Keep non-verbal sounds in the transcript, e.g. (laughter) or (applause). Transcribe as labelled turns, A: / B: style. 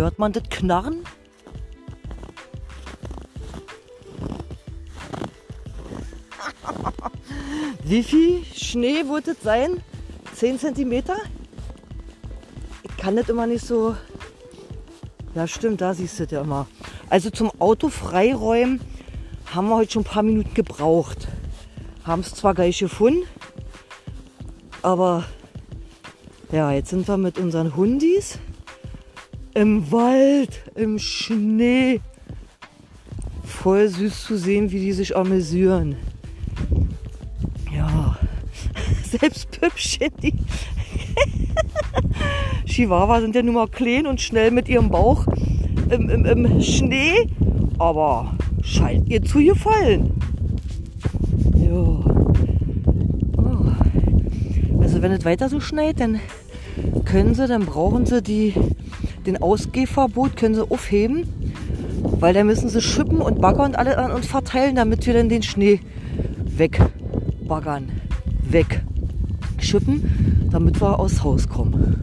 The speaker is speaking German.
A: Hört man das Knarren? Wie viel Schnee wird es sein? 10 cm? Ich kann das immer nicht so. Ja, stimmt, da siehst du das ja immer. Also zum Auto freiräumen haben wir heute schon ein paar Minuten gebraucht. Haben es zwar gleich gefunden, aber ja, jetzt sind wir mit unseren Hundis im Wald, im Schnee. Voll süß zu sehen, wie die sich amüsieren. Ja, (laughs) selbst Püppchen, die (laughs) Chihuahua sind ja nun mal klein und schnell mit ihrem Bauch im, im, im Schnee, aber scheint ihr zu gefallen. Ja. Oh. Also wenn es weiter so schneit, dann können sie, dann brauchen sie die, den Ausgehverbot, können sie aufheben, weil dann müssen sie schippen und Bagger und alles an uns verteilen, damit wir dann den Schnee wegbaggern, wegschippen, damit wir aufs Haus kommen.